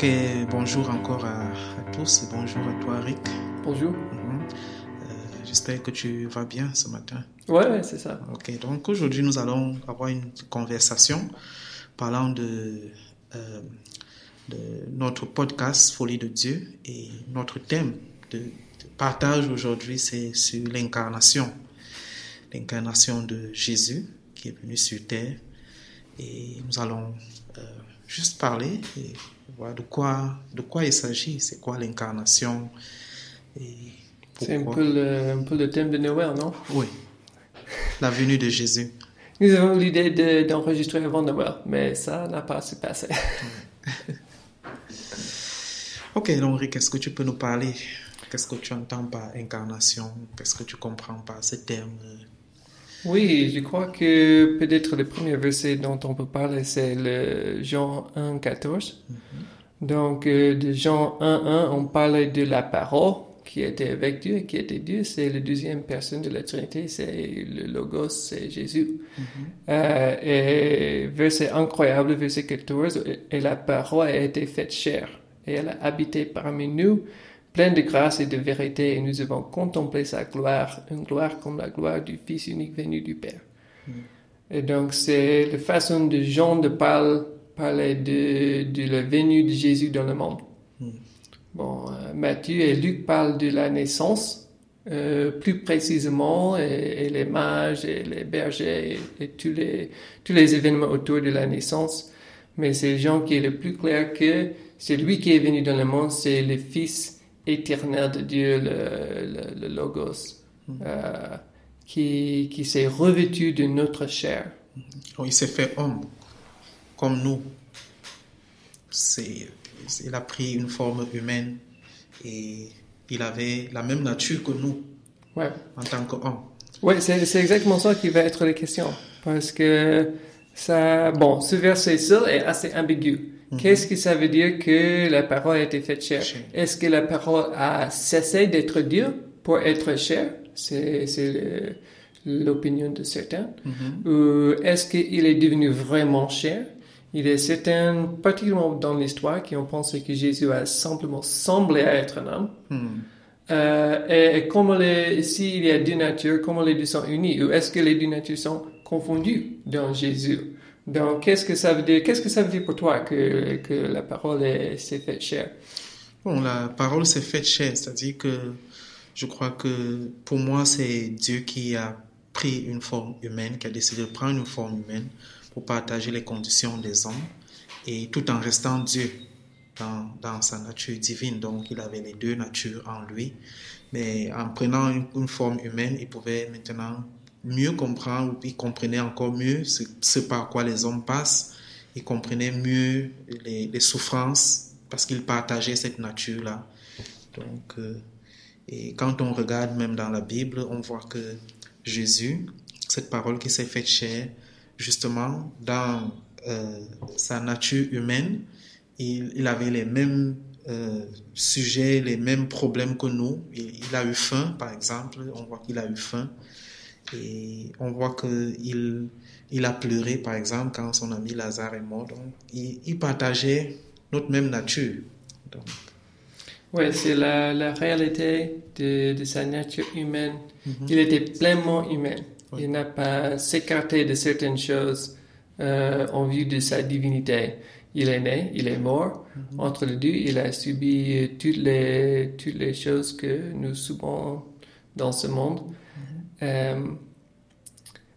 Ok, bonjour encore à, à tous et bonjour à toi Rick. Bonjour. Mhm. Euh, J'espère que tu vas bien ce matin. Ouais, ouais, c'est ça. Ok, donc aujourd'hui nous allons avoir une conversation parlant de, euh, de notre podcast Folie de Dieu et notre thème de, de partage aujourd'hui c'est sur l'incarnation, l'incarnation de Jésus qui est venu sur terre et nous allons euh, juste parler et voir de quoi, de quoi il s'agit, c'est quoi l'incarnation C'est un pourquoi. peu, le, un peu le thème de Noël, non? Oui, la venue de Jésus. Nous avons l'idée de- d'enregistrer avant Noël, mais ça n'a pas se passé. Ok, donc Rick, est-ce que tu peux nous parler? Qu'est-ce que tu entends par incarnation? Qu'est-ce que tu comprends par ce terme Oui, je crois que peut-être le premier verset dont on peut parler, c'est le Jean 1, 14. Donc, euh, de Jean 1, 1, on parlait de la parole qui était avec Dieu et qui était Dieu. C'est la deuxième personne de la Trinité, c'est le Logos, c'est Jésus. Euh, et verset incroyable, verset 14, et la parole a été faite chair, et elle a habité parmi nous, pleine de grâce et de vérité, et nous avons contemplé sa gloire, une gloire comme la gloire du Fils unique venu du Père. Et donc, c'est la façon de Jean de parler, parler de, de la venue de Jésus dans le monde. Bon, euh, Matthieu et Luc parlent de la naissance, euh, plus précisément, et, et les mages et les bergers et, et tous, les, tous les événements autour de la naissance. Mais c'est Jean qui est le plus clair que c'est lui qui est venu dans le monde, c'est le Fils éternel de Dieu, le, le- le Logos, euh, qui, qui s'est revêtu de notre chair. Oh, Il s'est fait homme, comme nous. C'est, il a pris une forme humaine et il avait la même nature que nous Ouais. en tant qu'homme. Oui, c'est exactement ça qui va être la question. Parce que ça, bon, ce verset seul est assez ambigu. Qu'est-ce que ça veut dire que la parole a été faite chair? Chair. Est-ce que la parole a cessé d'être Dieu pour être chair? C'est l'opinion de certains. Ou est-ce qu'il est devenu vraiment chair? Il est certains, particulièrement dans l'histoire, qui ont pensé que Jésus a simplement semblé être un homme. Hmm. Euh, et, et comment les, s'il y a deux natures, comment les deux sont unis? Ou est-ce que les deux natures sont confondues dans Jésus? Donc, qu'est-ce que ça veut dire? Qu'est-ce que ça veut dire pour toi que, que la parole est- s'est faite chair? Bon, la parole s'est faite chair, c'est-à-dire que je crois que pour moi, c'est Dieu qui a pris une forme humaine, qui a décidé de prendre une forme humaine pour partager les conditions des hommes et tout en restant Dieu dans, dans sa nature divine. Donc, il avait les deux natures en lui, mais en prenant une forme humaine, il pouvait maintenant mieux comprendre, il comprenait encore mieux ce, par quoi les hommes passent, il comprenait mieux les, souffrances parce qu'il partageait cette nature-là. Donc, euh, et quand on regarde même dans la Bible, on voit que Jésus, cette parole qui s'est faite chair, justement, dans euh, sa nature humaine, il, avait les mêmes euh, sujets, les mêmes problèmes que nous. Il a eu faim, par exemple, on voit qu'il a eu faim. Et on voit qu'il il a pleuré, par exemple, quand son ami Lazare est mort. Donc, il, il partageait notre même nature. Donc, Oui, c'est la, la réalité de, de sa nature humaine. Il était pleinement humain. Oui. Il n'a pas s'écarté de certaines choses euh, en vue de sa divinité. Il est né, il est mort. Entre les deux, il a subi toutes les, toutes les choses que nous subons dans ce monde. Euh,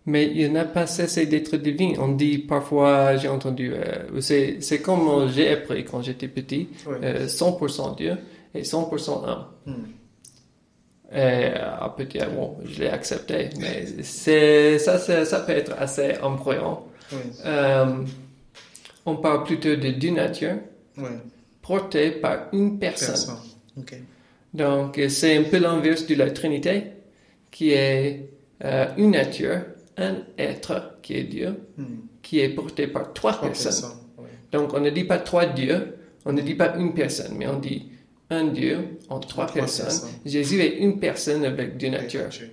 mais il n'a pas cessé d'être divin. On dit parfois, j'ai entendu, euh, c'est comme j'ai appris quand j'étais petit, Ouais. euh, 100% Dieu et 100% homme. Et euh, peut-être, bon, je l'ai accepté, mais c'est ça, peut être assez embrouillant. Euh, on parle plutôt de deux natures ouais, portées par une personne. Donc, euh, c'est un peu l'inverse de la Trinité, qui est euh, une nature, un être qui est Dieu, Hmm. qui est porté par trois Trois personnes. Donc, on ne dit pas trois dieux, on ne dit pas une personne, mais on dit un Dieu en trois, Trois personnes. personnes. Jésus est une personne avec deux natures. Nature.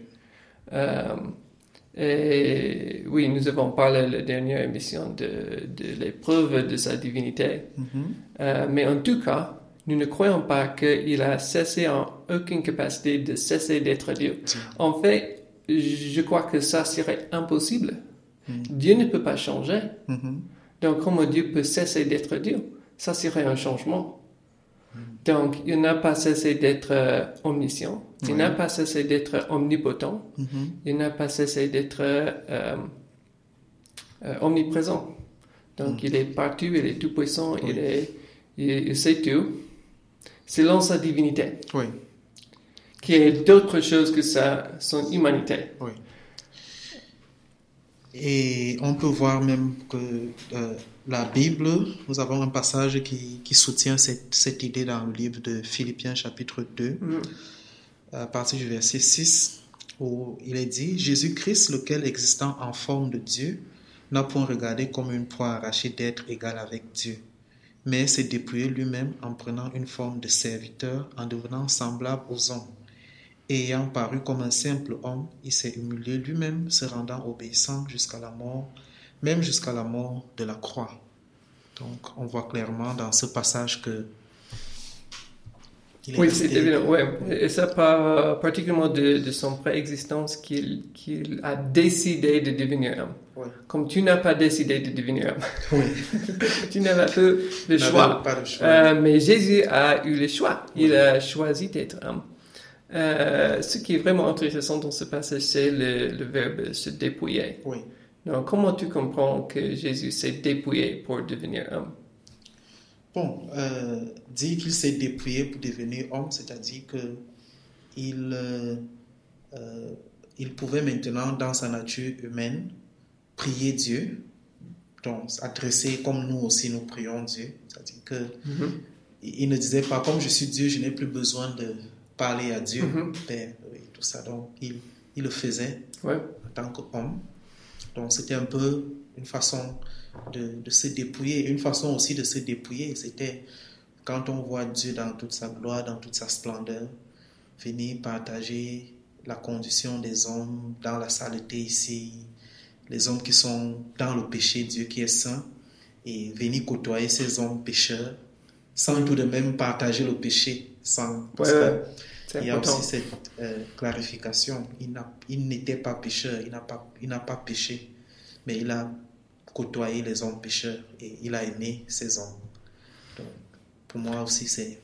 Euh, Et oui, nous avons parlé la dernière émission de, de l'épreuve de sa divinité. Euh, mais en tout cas, nous ne croyons pas qu'il a cessé en aucune capacité de cesser d'être Dieu. En fait, je crois que ça serait impossible. Dieu ne peut pas changer. Donc, comment Dieu peut cesser d'être Dieu? Ça serait un changement. Donc, il n'a pas cessé d'être euh, omniscient, il n'a pas cessé d'être omnipotent, il n'a pas cessé d'être euh, euh, omniprésent. Donc, il est partout, il est tout puissant, il, est, il, sait tout, selon sa divinité. Oui. Qui est d'autre chose que sa, son humanité. Oui. Et on peut voir même que la Bible, nous avons un passage qui, qui soutient cette, cette, idée dans le livre de Philippiens chapitre 2, mm. à partir du verset 6, où il est dit, Jésus-Christ, lequel existant en forme de Dieu, n'a point regardé comme une proie arrachée d'être égal avec Dieu, mais s'est dépouillé lui-même en prenant une forme de serviteur, en devenant semblable aux hommes. Et ayant paru comme un simple homme, il s'est humilié lui-même, se rendant obéissant jusqu'à la mort, même jusqu'à la mort de la croix. Donc, on voit clairement dans ce passage que. oui, c'est évident. Ouais. Et ça, par, particulièrement de, de son préexistence, qu'il qu'il a décidé de devenir homme. Comme tu n'as pas décidé de devenir homme. tu n'avais pas le choix. Pas choix. Euh, mais Jésus a eu le choix. Il a choisi d'être homme. Euh, ce qui est vraiment intéressant dans ce passage, c'est le, le verbe se dépouiller. Oui. Donc, comment tu comprends que Jésus s'est dépouillé pour devenir homme? Bon, euh, dire qu'il s'est dépouillé pour devenir homme, c'est-à-dire que il, euh, il pouvait maintenant, dans sa nature humaine, prier Dieu, donc s'adresser comme nous aussi nous prions Dieu, c'est-à-dire que mm-hmm. il ne disait pas comme je suis Dieu, je n'ai plus besoin de parler à Dieu, Mhm. Père, oui, tout ça. Donc il, il le faisait Ouais. en tant qu'homme. Donc c'était un peu une façon de, de se dépouiller. Une façon aussi de se dépouiller, c'était quand on voit Dieu dans toute sa gloire, dans toute sa splendeur, venir partager la condition des hommes dans la saleté ici, les hommes qui sont dans le péché, Dieu qui est saint, et venir côtoyer ces hommes pécheurs, sans tout de même partager le péché, sans... Ouais, il y a important. aussi cette euh, clarification. Il, n'était pas pécheur, il n'a pas, il n'a pas péché, mais il a côtoyé les hommes pécheurs et il a aimé ces hommes. Donc, pour moi aussi, c'est,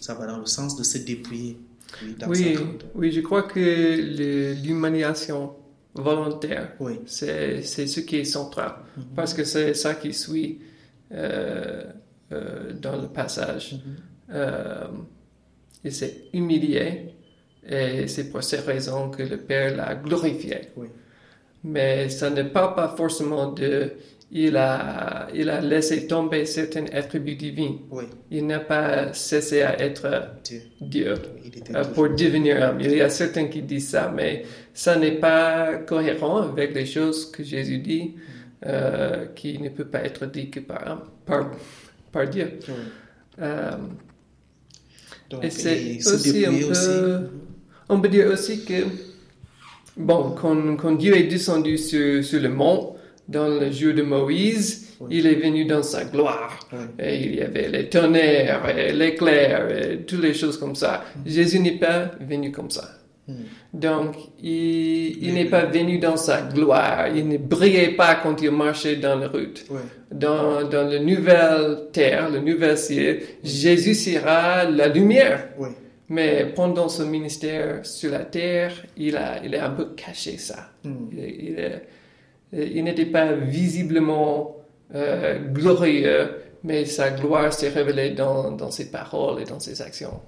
ça va dans le sens de se dépouiller. Oui, Oui, je crois que l'humanisation volontaire, Oui. c'est c'est ce qui est central. Mhm. Parce que c'est ça qui suit euh, euh, dans le passage. Mhm. Euh, il s'est humilié et c'est pour ces raisons que le Père l'a glorifié. Oui. Mais ça ne parle pas forcément de... Il a, il a laissé tomber certains attributs divins. Oui, Il n'a pas cessé à être Dieu. Euh, pour devenir homme. Il y a certains qui disent ça, mais ça n'est pas cohérent avec les choses que Jésus dit, euh, qui ne peut pas être dit que par, par, par Dieu. Oui. Euh, Donc, et c'est aussi un peu... aussi. On peut dire aussi que, bon, quand, quand Dieu est descendu sur, sur le mont, dans le jour de Moïse, Oui. il est venu dans sa gloire. Oui. Et il y avait les tonnerres, et l'éclair, et toutes les choses comme ça. Jésus n'est pas venu comme ça. Hmm. Donc, il, n'est pas venu dans sa gloire. Il ne brillait pas quand il marchait dans la route. Oui. Dans, dans la nouvelle terre, le nouvel ciel, Jésus sera la lumière. Mais pendant son ministère sur la terre, il a, il a un peu caché ça. Hmm. Il, il est- il n'était pas visiblement euh, glorieux, mais sa gloire s'est révélée dans, dans ses paroles et dans ses actions.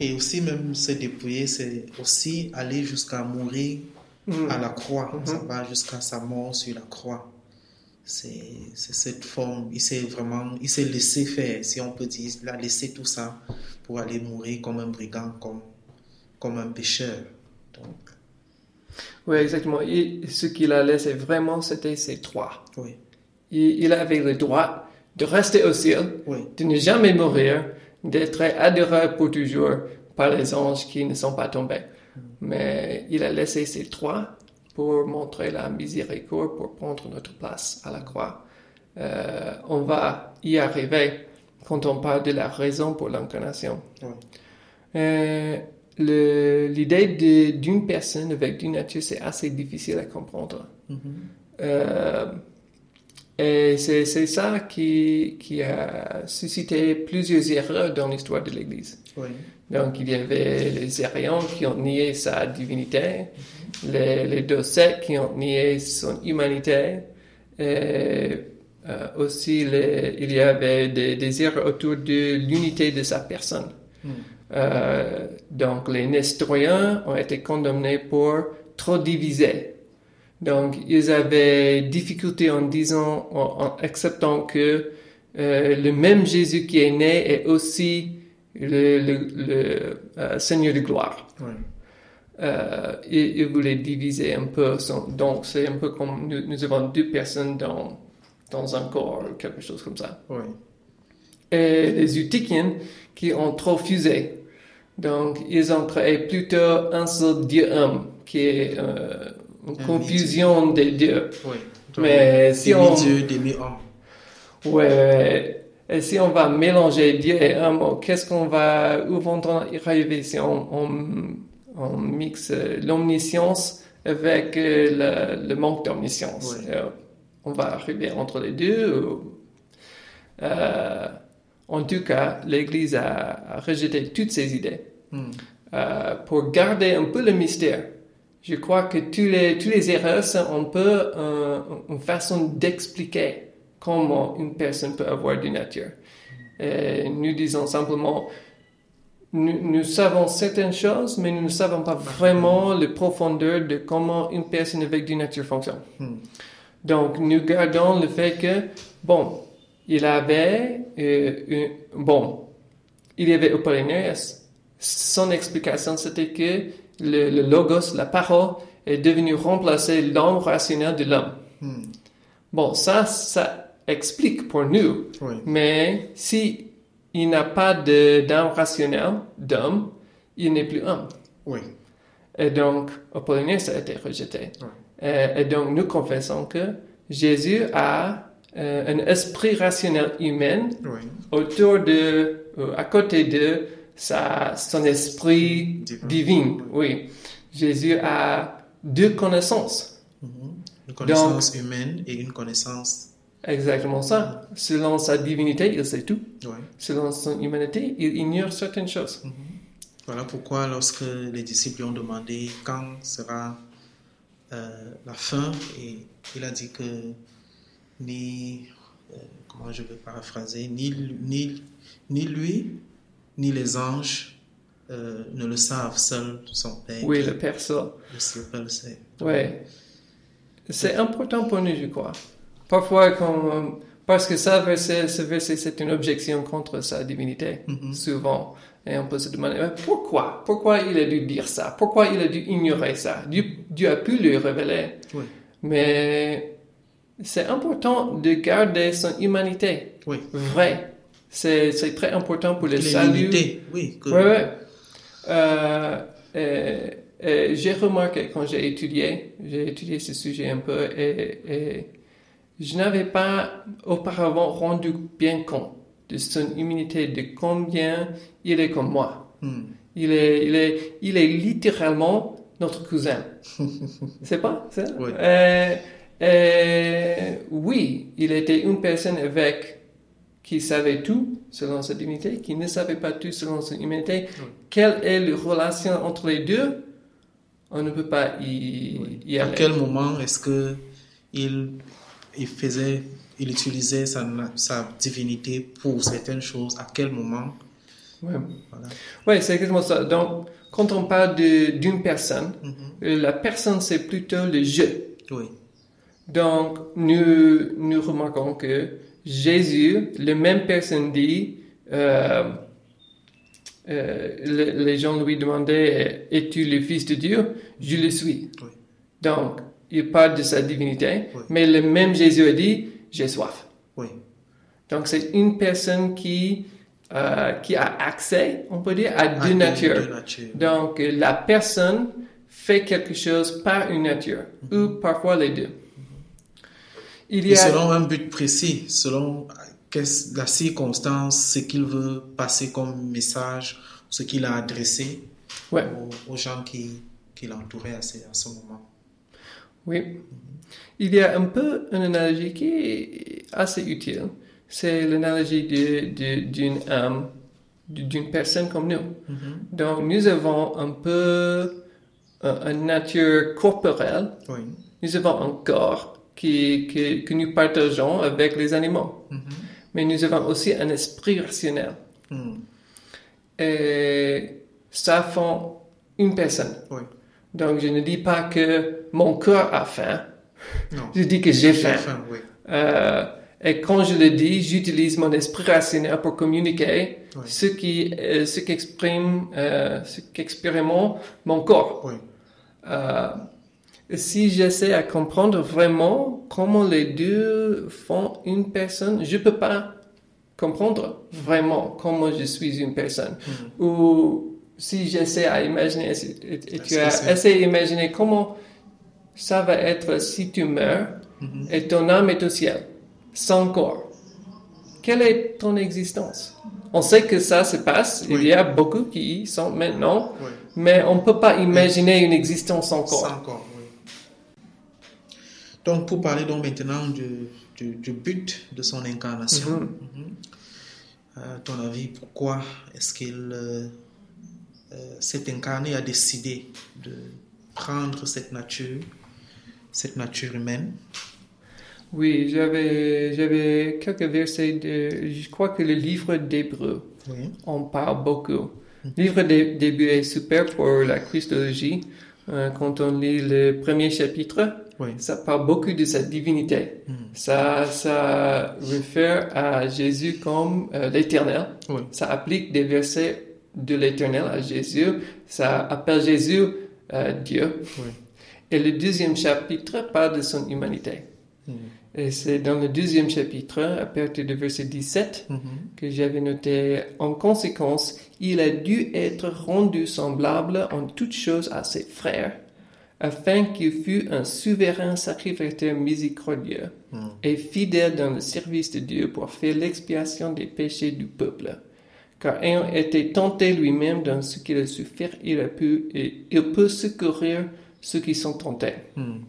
Et aussi, même se dépouiller, c'est aussi aller jusqu'à mourir Mhm. à la croix. Mhm. Ça va jusqu'à sa mort sur la croix. C'est c'est cette forme. Il s'est vraiment, il s'est laissé faire, si on peut dire. Il a laissé tout ça pour aller mourir comme un brigand, comme, comme un pécheur. Oui, exactement. Et ce qu'il a laissé vraiment, c'était ces trois. oui, Il, il avait le droit de rester au ciel, oui, de ne jamais mourir, d'être adoré pour toujours par les anges qui ne sont pas tombés. mais il a laissé ses trois pour montrer la miséricorde, pour prendre notre place à la croix. Euh, on va y arriver quand on parle de la raison pour l'incarnation. Euh, l'idée d'une personne avec une nature, c'est assez difficile à comprendre. Mm-hmm. Euh, et c'est ça qui, qui, a suscité plusieurs erreurs dans l'histoire de l'Église. Donc, il y avait les Ariens qui ont nié sa divinité, mm-hmm. les, les qui ont nié son humanité, et euh, aussi les, il y avait des, des erreurs autour de l'unité de sa personne. Mm. Euh, donc, les Nestoriens ont été condamnés pour trop diviser. Donc, ils avaient difficulté en disant, en, acceptant que euh, le même Jésus qui est né est aussi le, le, euh, Seigneur de gloire. Euh, ils, ils, voulaient diviser un peu. Son, donc, c'est un peu comme nous, nous, avons deux personnes dans, dans un corps, quelque chose comme ça. Et les Eutychiens qui ont trop fusé. Donc, ils ont créé plutôt un seul Dieu-homme, qui est euh, une confusion des dieux. Oui. Mais si on... Dieu, demi-homme. Ouais. Et si on va mélanger Dieu et homme, qu'est-ce qu'on va, où vont-on arriver si on, on, on mixe l'omniscience avec euh, le, le manque d'omniscience? Euh, on va arriver entre les deux. Euh, en tout cas, l'Église a, rejeté toutes ces idées. Hmm. Euh, pour garder un peu le mystère, je crois que tous les, tous les erreurs sont un peu euh, une façon d'expliquer comment une personne peut avoir du nature. Et nous disons simplement, nous, savons certaines choses, mais nous ne savons pas vraiment la profondeur de comment une personne avec du nature fonctionne. Hmm. Donc, nous gardons le fait que, bon, il avait, euh, bon, il y avait Apollinaire, son explication c'était que le, logos, la parole, est devenu remplacer l'homme rationnel de l'homme. Hmm. Bon, ça, ça explique pour nous. Mais si il n'a pas d'âme rationnelle, d'homme, il n'est plus homme. Oui. Et donc, Apollinaire, ça a été rejeté. Euh, et donc, nous confessons que Jésus a euh, un esprit rationnel humain autour de, euh, à côté de sa, son esprit divin. Oui. Jésus a deux connaissances. Mm-hmm. Une connaissance humaine et une connaissance. Exactement ça. Selon sa divinité, il sait tout. Selon son humanité, il ignore certaines choses. Mm-hmm. Voilà pourquoi lorsque les disciples ont demandé quand sera euh, la fin et il a dit que ni, euh, comment je vais paraphraser, ni, ni, ni lui, ni les anges euh, ne le savent, seul son Père. Oui, le Père seul. Le Père le sait. Oui. C'est important pour nous, je crois. Parfois, quand, parce que ça, ce verset, c'est une objection contre sa divinité, mm-hmm. souvent. Et on peut se demander pourquoi? Pourquoi il a dû dire ça? Pourquoi il a dû ignorer ça? Dieu, a pu lui révéler. Mais c'est important de garder son humanité oui. vraie. C'est, très important pour le salut. Oui. Oui, euh, j'ai remarqué quand j'ai étudié, j'ai étudié ce sujet un peu et, et je n'avais pas auparavant rendu bien compte de son humanité, de combien il est comme moi. Hmm. Il, est, il, est, il est littéralement notre cousin. C'est pas ça? Oui. Euh, euh, oui, il était une personne avec qui savait tout selon sa divinité, qui ne savait pas tout selon son humanité. Quelle est la relation entre les deux? On ne peut pas y, y aller. À quel moment est-ce que il, il faisait il utilisait sa, sa, divinité pour certaines choses, à quel moment? Oui, ouais, c'est exactement ça. Donc, quand on parle d'une personne, mm-hmm. la personne, c'est plutôt le je. Oui. Donc, nous, nous remarquons que Jésus, la même personne dit, euh, euh, les gens lui demandaient, es-tu le Fils de Dieu? Je le suis. Oui. Donc, il parle de sa divinité, mais le même Jésus a dit, j'ai soif. Oui. Donc, c'est une personne qui euh, qui a accès, on peut dire, à deux deux- natures. deux natures. Donc, la personne fait quelque chose par une nature, ou parfois les deux. Il y Et a... selon un but précis, selon la circonstance, ce qu'il veut passer comme message, ce qu'il a adressé Ouais. aux, aux gens qui, qui l'entouraient à ce, à ce moment. Oui. Il y a un peu une analogie qui est assez utile. C'est l'analogie de- d'une âme, d'une personne comme nous. Donc, nous avons un peu euh, une nature corporelle. Oui. Nous avons un corps qui, qui- que nous partageons avec les animaux. Mais nous avons aussi un esprit rationnel. Hmm. Et ça fait une personne. Oui. Donc, je ne dis pas que mon corps a faim. Non. Je dis que j'ai faim. Oui. Euh, et quand je le dis, j'utilise mon esprit rationnel pour communiquer Oui. ce qui, euh, ce qu'exprime, euh, ce qu'expérimente mon corps. Oui. Si j'essaie à comprendre vraiment comment les deux font une personne, je peux pas comprendre vraiment comment je suis une personne. Ou si j'essaie à imaginer, et, et tu as essayé d'imaginer comment ça va être si tu meurs et ton âme est au ciel, sans corps. Quelle est ton existence? On sait que ça se passe, il y a beaucoup qui y sont maintenant, Oui. mais on ne peut pas imaginer une existence sans corps. Sans corps, oui. Donc, pour parler donc maintenant du, du, du but de son incarnation, Mhm. Mhm. à ton avis, pourquoi est-ce qu'il euh, euh, s'est incarné, a décidé de prendre cette nature, cette nature humaine? Oui, j'avais, quelques versets de, je crois que le livre d'Hébreu, Oui. on parle beaucoup. Le livre d'Hé- d'Hébreu est super pour la Christologie. Euh, quand on lit le premier chapitre, Oui. ça parle beaucoup de sa divinité. Mhm. Ça, ça réfère à Jésus comme euh, l'éternel. Oui. Ça applique des versets de l'éternel à Jésus. Ça appelle Jésus euh, Dieu. Oui. Et le deuxième chapitre parle de son humanité. Mhm. Et c'est dans le deuxième chapitre, à partir du verset 17, Mhm. que j'avais noté En conséquence, il a dû être rendu semblable en toutes choses à ses frères, afin qu'il fût un souverain sacrificateur miséricordieux Mhm. et fidèle dans le service de Dieu pour faire l'expiation des péchés du peuple. Car ayant été tenté lui-même dans ce qu'il a su faire, il a pu et il peut secourir ceux qui sont tentés. Mhm.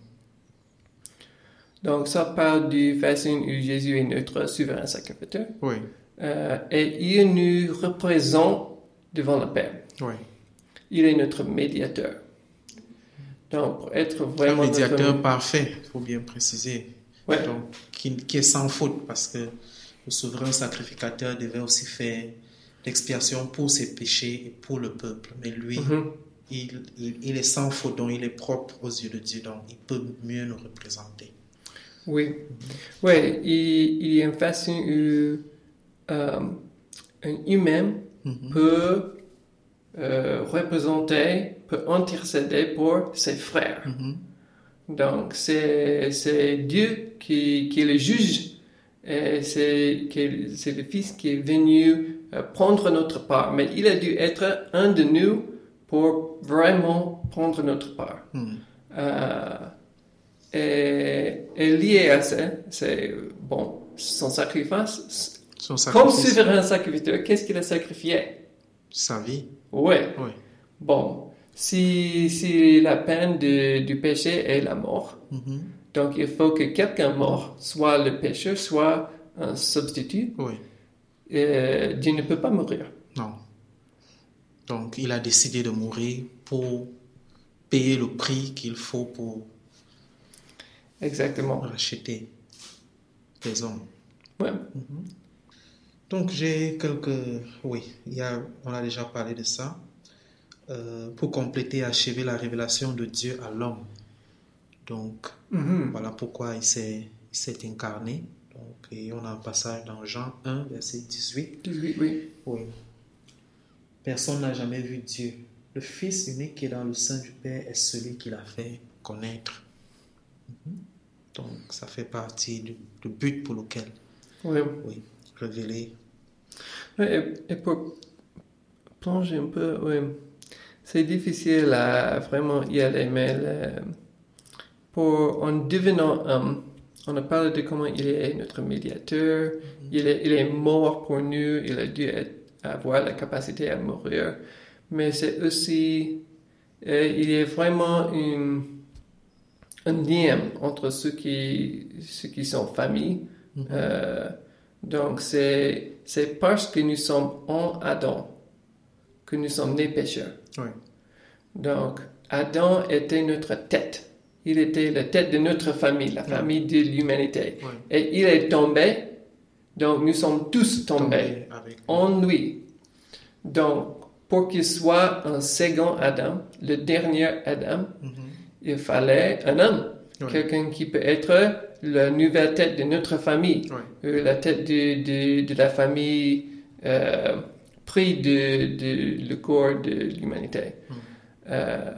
Donc ça parle du façon où Jésus est notre souverain sacrificateur. Oui. Euh, et il nous représente devant le Père. Oui. Il est notre médiateur. Donc, pour être Un vraiment médiateur notre... parfait, il faut bien préciser. Ouais. Donc, qui, qui est sans faute, parce que le souverain sacrificateur devait aussi faire l'expiation pour ses péchés et pour le peuple. Mais lui, Mhm. il, il, il est sans faute, donc il est propre aux yeux de Dieu, donc il peut mieux nous représenter. Oui. Oui, il, il y a une façon où euh, un humain Mhm. peut euh, représenter, peut intercéder pour ses frères. Mhm. Donc, c'est, c'est Dieu qui, qui le juge. Et c'est, qui- c'est le Fils qui est venu euh, prendre notre part. Mais il a dû être un de nous pour vraiment prendre notre part. Mhm. Euh, et, et lié à ça, c'est, bon, son sacrifice. Son Comme sacrifice, souverain sacrificateur, qu'est-ce qu'il a sacrifié? sa vie. Ouais. Oui. Bon, si, si la peine de- du péché est la mort, Mhm. donc il faut que quelqu'un mort, soit le pécheur, soit un substitut. Oui. Euh, Dieu ne peut pas mourir. Non. Donc, il a décidé de mourir pour payer le prix qu'il faut pour Exactement. racheter les hommes. Ouais. Donc j'ai quelques... Oui, il y a... on a déjà parlé de ça. Euh, pour compléter et achever la révélation de Dieu à l'homme. Donc Mhm. voilà pourquoi il s'est il s'est incarné. Donc, et on a un passage dans Jean 1, verset 18. 18, oui. Oui. Personne n'a jamais vu Dieu. Le Fils unique qui est dans le sein du Père est celui qui l'a fait connaître. Mhm. Donc ça fait partie du, du but pour lequel Oui. oui, révéler. Et, et pour plonger un peu, oui, c'est difficile à vraiment y aller, mais le- pour, en devenant homme, on a parlé de comment il est notre médiateur, il, est, il est mort pour nous, il a dû être- avoir la capacité à mourir, mais c'est aussi, euh, il y a vraiment une, un lien entre ceux qui, ceux qui sont famille. Euh, donc c'est, c'est parce que nous sommes en Adam que nous sommes nés pécheurs. Oui. Donc, Adam était notre tête. Il était la tête de notre famille, la famille de l'humanité. Oui. Et il est tombé. Donc, nous sommes tous tombés avec en lui. Donc, pour qu'il soit un second Adam, le dernier Adam, Mhm. il fallait un homme. Quelqu'un qui peut être la nouvelle tête de notre famille. Oui. Euh, la tête de, de, de la famille euh, pris de, de le corps de l'humanité. Euh,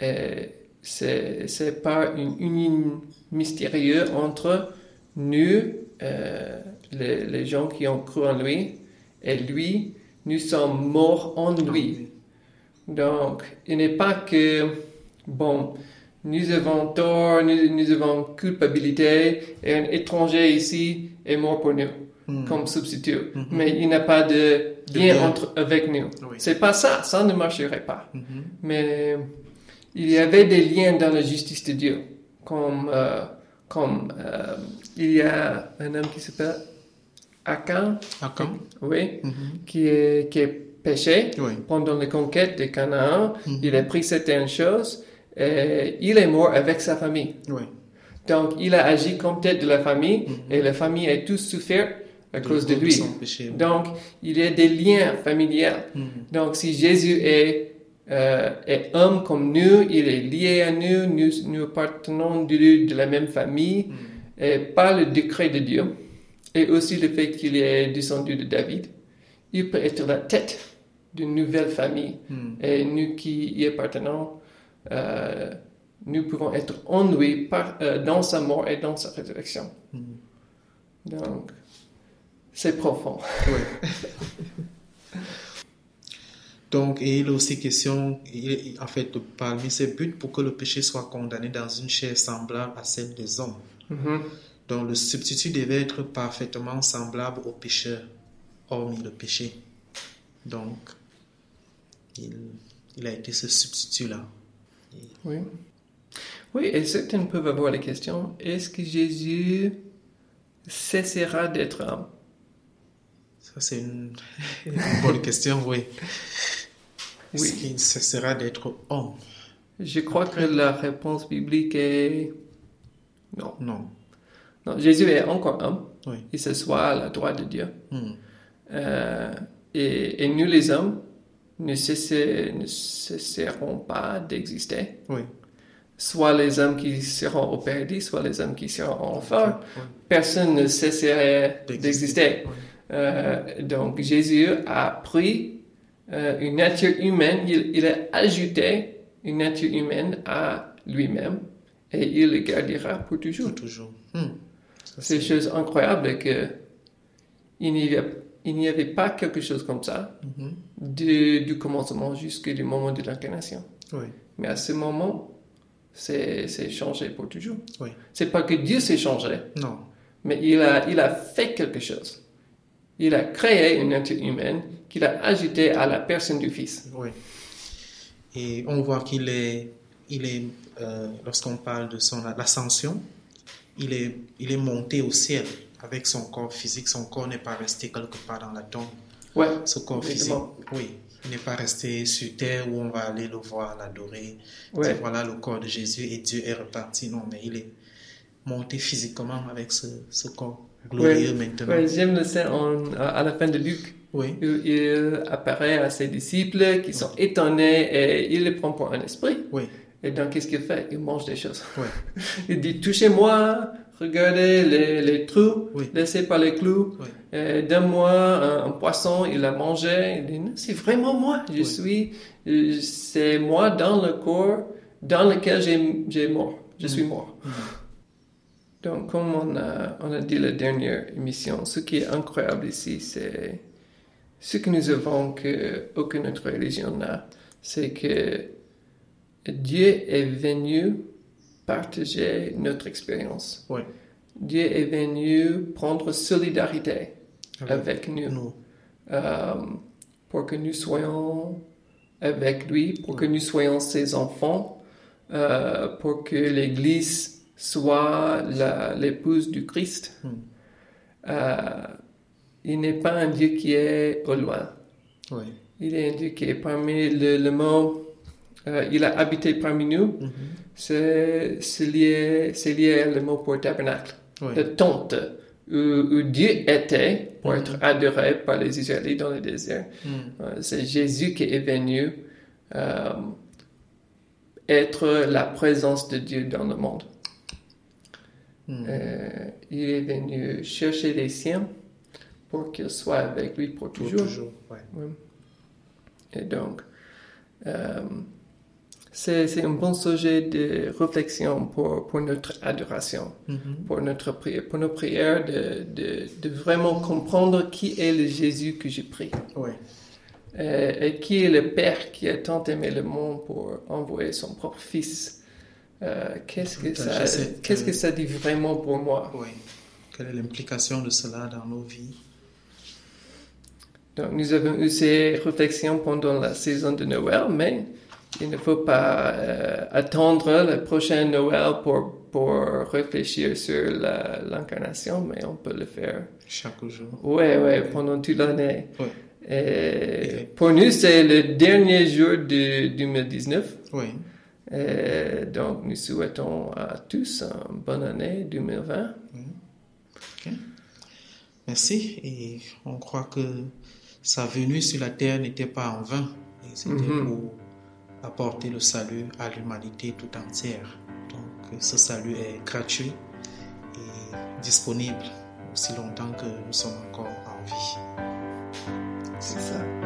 et c'est, c'est par une union mystérieuse entre nous, euh, les, les gens qui ont cru en lui, et lui, nous sommes morts en lui. Donc, il n'est pas que, bon, nous avons tort, nous, nous avons culpabilité, et un étranger ici est mort pour nous, Mm. comme substitut. Mais il n'a pas de lien entre, avec nous. Oui. C'est pas ça, ça ne marcherait pas. Mhm. Mais il y avait des liens dans la justice de Dieu. Comme, euh, comme euh, il y a un homme qui s'appelle Akan, Achan? oui, qui est, qui est péché Oui. pendant les conquêtes de Canaan. Il a pris certaines choses et il est mort avec sa famille. Oui. Donc, il a agi comme tête de la famille et la famille a tous souffert à cause de lui. Donc, il y a des liens familiaux. Mhm. Donc, si Jésus est, euh, est homme comme nous, il est lié à nous, nous, nous appartenons de, de la même famille, et par le décret de Dieu, et aussi le fait qu'il est descendu de David, il peut être la tête d'une nouvelle famille. Mhm. Et nous qui y appartenons, euh, nous pouvons être en lui par, euh, dans sa mort et dans sa résurrection. Donc, c'est profond. Oui. Donc, et il est aussi question, il en fait, parmi ses buts, pour que le péché soit condamné dans une chair semblable à celle des hommes. Mhm. Donc, le substitut devait être parfaitement semblable au pécheur, hormis le péché. Donc, il, il a été ce substitut-là. Oui. Oui, et certains peuvent avoir la question, est-ce que Jésus cessera d'être homme? Ça, c'est une, une bonne question, oui. Est-ce Oui. qu'il cessera d'être homme? Je crois que la réponse biblique est non. Non. Non, Jésus est encore homme. Oui. Il s'assoit à la droite de Dieu. Hmm. Euh, et, et nous, les hommes, ne, cesserons pas d'exister. Oui. Soit les hommes qui seront au paradis, soit les hommes qui seront en enfer. Oui. Personne ne cesserait d'exister. Oui. Euh, donc Jésus a pris euh, une nature humaine, il, il a ajouté une nature humaine à lui-même et il le gardera pour toujours. Pour toujours. Hmm. C'est une chose incroyable que il n'y avait, il n'y avait pas quelque chose comme ça Mhm. du, du commencement jusqu'au moment de l'incarnation. Oui. Mais à ce moment, c'est c'est changé pour toujours. Oui. C'est pas que Dieu s'est changé, Non. mais il a, il a fait quelque chose. Il a créé une nature humaine qu'il a ajoutée à la personne du Fils. Oui. Et on voit qu'il est, il est euh, lorsqu'on parle de son l'ascension, il est, il est monté au ciel avec son corps physique. Son corps n'est pas resté quelque part dans la tombe. Ouais, Ce corps physique, oui, il n'est pas resté sur terre où on va aller le voir, l'adorer. Ouais. Voilà le corps de Jésus et Dieu est reparti. Non, mais il est monté physiquement avec ce, ce corps glorieux maintenant. ouais, j'aime le scène en- à la fin de Luc. Oui, où il apparaît à ses disciples qui sont étonnés et il les prend pour un esprit. oui, Et donc, qu'est-ce qu'il fait? Il mange des choses. oui, Il dit Touchez-moi, regardez les, les trous Oui. laissés par les clous. oui. Euh, Donne-moi un, un poisson, il a mangé. Il dit c'est vraiment moi. Je Oui. suis, euh, c'est moi dans le corps dans lequel j'ai j'ai mort. Je suis mort. Donc, comme on a, on a dit la dernière émission, ce qui est incroyable ici, c'est ce que nous avons que aucune autre religion n'a, c'est que Dieu est venu partager notre expérience. Dieu est venu prendre solidarité Avec avec nous Nous. euh, pour que nous soyons avec lui, pour que nous soyons ses enfants, euh, pour que l'Église soit l'épouse du Christ. Hmm. Euh, il n'est pas un Dieu qui est au loin. Il est un Dieu qui est parmi le, le euh, il a habité parmi nous. Mhm. C'est c'est lié, c'est lié au mot pour tabernacle Ouais. de tente où, où Dieu était pour Mhm. être adoré par les Israélites dans le désert. Hmm. Euh, C'est Jésus qui est venu euh, être la présence de Dieu dans le monde. Hmm. Euh, il est venu chercher les siens pour qu'ils soient avec lui pour Pour toujours. toujours. Ouais. Et donc, euh, c'est un bon sujet de réflexion pour, pour notre adoration. Mhm. pour notre prière, pour nos prières, de, de, de vraiment comprendre qui est le Jésus que j'ai pris. Euh, et qui est le Père qui a tant aimé le monde pour envoyer son propre Fils. Euh, qu'est-ce que Partager ça, cette, qu'est-ce que euh, ça dit vraiment pour moi? Quelle est l'implication de cela dans nos vies? Donc, nous avons eu ces réflexions pendant la saison de Noël, mais il ne faut pas euh, attendre le prochain Noël pour, pour réfléchir sur l'incarnation, mais on peut le faire Chaque jour. Ouais, ouais, pendant toute l'année. Ouais. Et pour nous, c'est le dernier jour de 2019. Oui. Et donc, nous souhaitons à tous une bonne année 2020. Merci. Et on croit que sa venue sur la terre n'était pas en vain. C'était Mhm. pour apporter le salut à l'humanité tout entière. Donc ce salut est gratuit et disponible aussi longtemps que nous sommes encore en vie. C'est ça.